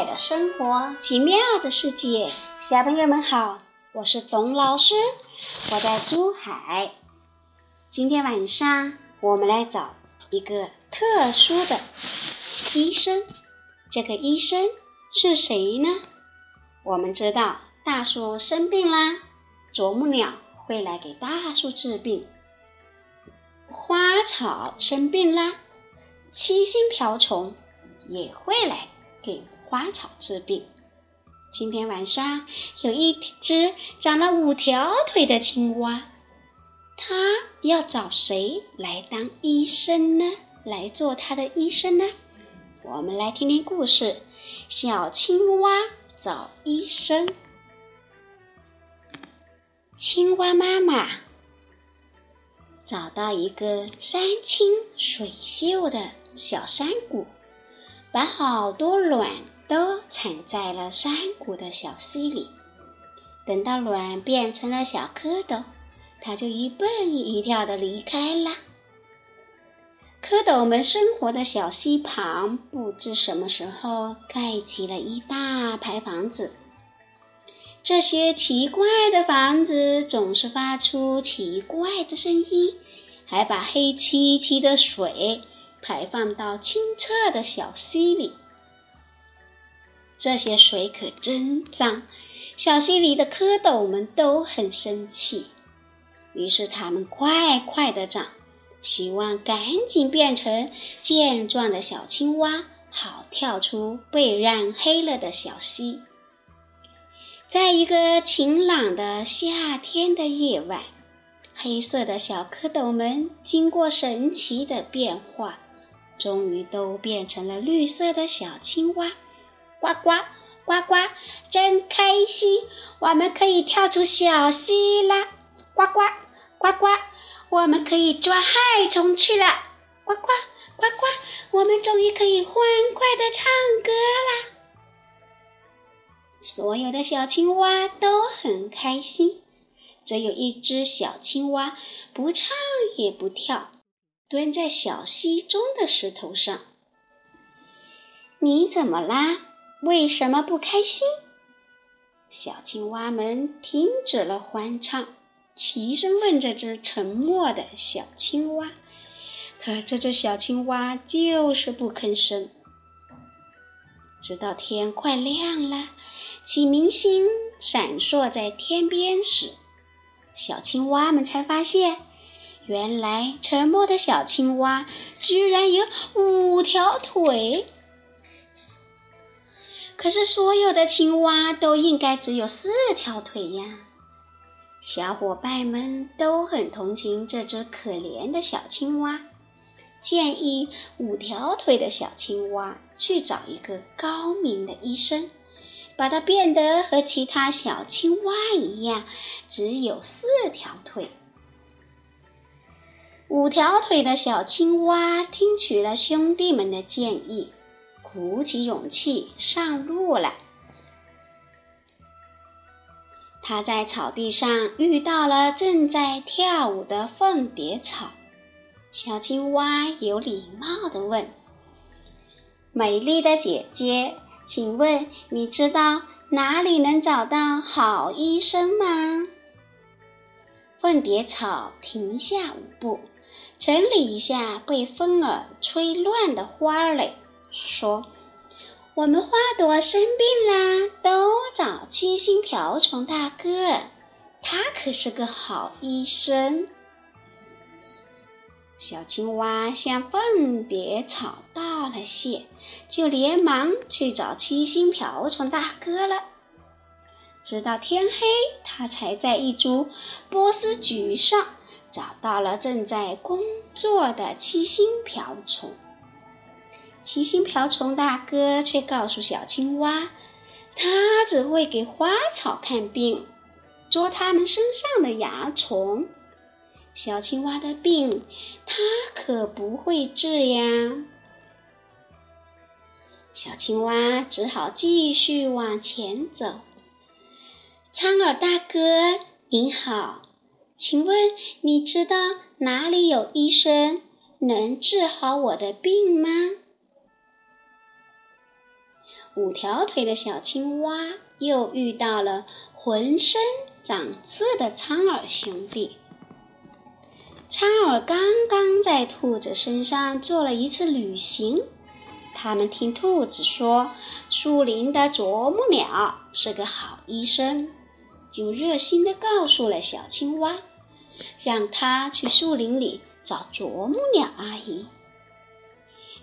彩的生活，奇妙的世界，小朋友们好，我是董老师，我在珠海。今天晚上我们来找一个特殊的医生，这个医生是谁呢？我们知道大树生病啦，啄木鸟会来给大树治病；花草生病啦，七星瓢虫也会来。给花草治病。今天晚上有一只长了五条腿的青蛙，它要找谁来当医生呢？来做它的医生呢？我们来听听故事：小青蛙找医生。青蛙妈妈找到一个山清水秀的小山谷。把好多卵都产在了山谷的小溪里，等到卵变成了小蝌蚪，它就一蹦一跳的离开了。蝌蚪们生活的小溪旁，不知什么时候盖起了一大排房子。这些奇怪的房子总是发出奇怪的声音，还把黑漆漆的水。排放到清澈的小溪里，这些水可真脏，小溪里的蝌蚪们都很生气。于是它们快快地长，希望赶紧变成健壮的小青蛙，好跳出被染黑了的小溪。在一个晴朗的夏天的夜晚，黑色的小蝌蚪们经过神奇的变化。终于都变成了绿色的小青蛙，呱呱呱呱，真开心！我们可以跳出小溪啦，呱呱呱呱，我们可以抓害虫去了，呱呱呱呱，我们终于可以欢快的唱歌啦！所有的小青蛙都很开心，只有一只小青蛙不唱也不跳。蹲在小溪中的石头上，你怎么啦？为什么不开心？小青蛙们停止了欢唱，齐声问这只沉默的小青蛙。可这只小青蛙就是不吭声。直到天快亮了，启明星闪烁在天边时，小青蛙们才发现。原来沉默的小青蛙居然有五条腿，可是所有的青蛙都应该只有四条腿呀！小伙伴们都很同情这只可怜的小青蛙，建议五条腿的小青蛙去找一个高明的医生，把它变得和其他小青蛙一样，只有四条腿。五条腿的小青蛙听取了兄弟们的建议，鼓起勇气上路了。他在草地上遇到了正在跳舞的凤蝶草。小青蛙有礼貌地问：“美丽的姐姐，请问你知道哪里能找到好医生吗？”凤蝶草停下舞步。整理一下被风儿吹乱的花蕾，说：“我们花朵生病啦，都找七星瓢虫大哥，他可是个好医生。”小青蛙向凤蝶草道了谢，就连忙去找七星瓢虫大哥了。直到天黑，他才在一株波斯菊上。找到了正在工作的七星瓢虫，七星瓢虫大哥却告诉小青蛙，他只会给花草看病，捉它们身上的蚜虫。小青蛙的病，他可不会治呀。小青蛙只好继续往前走。苍耳大哥，您好。请问你知道哪里有医生能治好我的病吗？五条腿的小青蛙又遇到了浑身长刺的苍耳兄弟。苍耳刚刚在兔子身上做了一次旅行，他们听兔子说树林的啄木鸟是个好医生，就热心地告诉了小青蛙，让它去树林里找啄木鸟阿姨。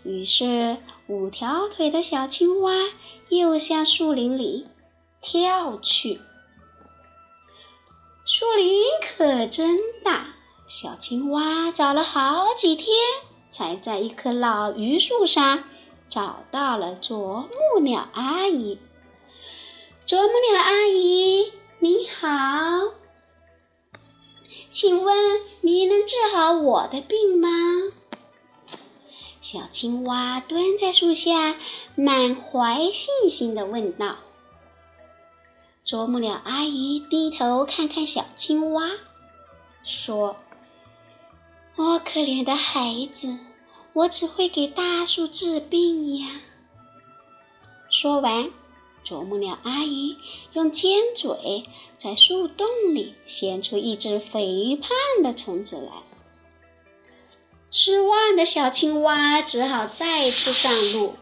于是，五条腿的小青蛙又向树林里跳去。树林可真大。小青蛙找了好几天，才在一棵老榆树上找到了啄木鸟阿姨。啄木鸟阿姨，你好，请问你能治好我的病吗？小青蛙蹲在树下，满怀信心地问道。啄木鸟阿姨低头看看小青蛙，说。我可怜的孩子，我只会给大树治病呀。说完，啄木鸟阿姨用尖嘴在树洞里衔出一只肥胖的虫子来。失望的小青蛙只好再次上路。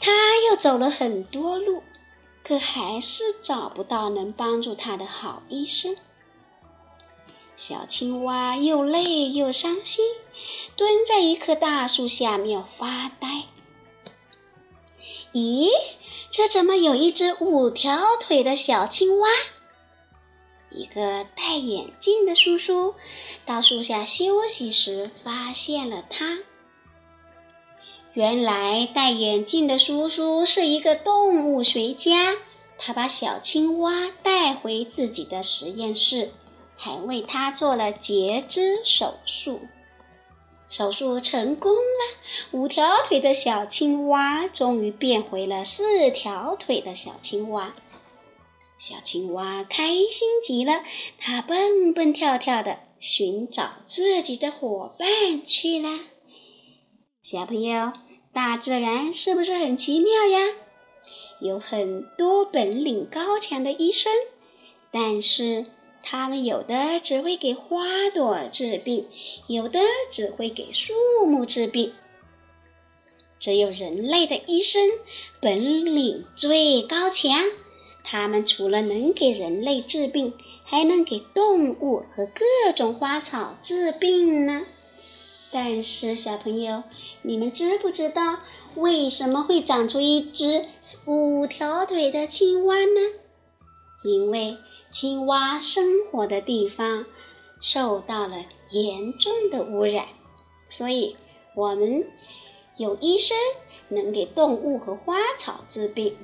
它又走了很多路，可还是找不到能帮助它的好医生。小青蛙又累又伤心，蹲在一棵大树下面发呆。咦，这怎么有一只五条腿的小青蛙？一个戴眼镜的叔叔到树下休息时发现了它。原来戴眼镜的叔叔是一个动物学家，他把小青蛙带回自己的实验室。还为它做了截肢手术，手术成功了，五条腿的小青蛙终于变回了四条腿的小青蛙。小青蛙开心极了，它蹦蹦跳跳的寻找自己的伙伴去了。小朋友，大自然是不是很奇妙呀？有很多本领高强的医生，但是。他们有的只会给花朵治病，有的只会给树木治病。只有人类的医生本领最高强，它们除了能给人类治病，还能给动物和各种花草治病呢。但是，小朋友，你们知不知道为什么会长出一只五条腿的青蛙呢？因为。青蛙生活的地方受到了严重的污染，所以我们有医生能给动物和花草治病，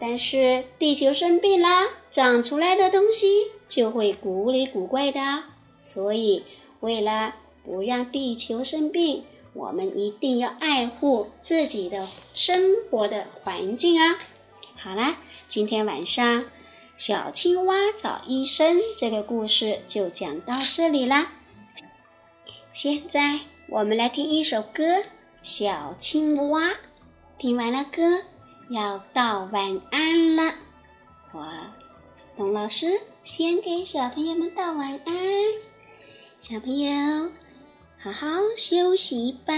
但是地球生病了，长出来的东西就会古里古怪的。所以，为了不让地球生病，我们一定要爱护自己的生活的环境啊！好啦，今天晚上。小青蛙找医生这个故事就讲到这里啦。现在我们来听一首歌《小青蛙》。听完了歌，要道晚安了。我董老师先给小朋友们道晚安，小朋友好好休息吧。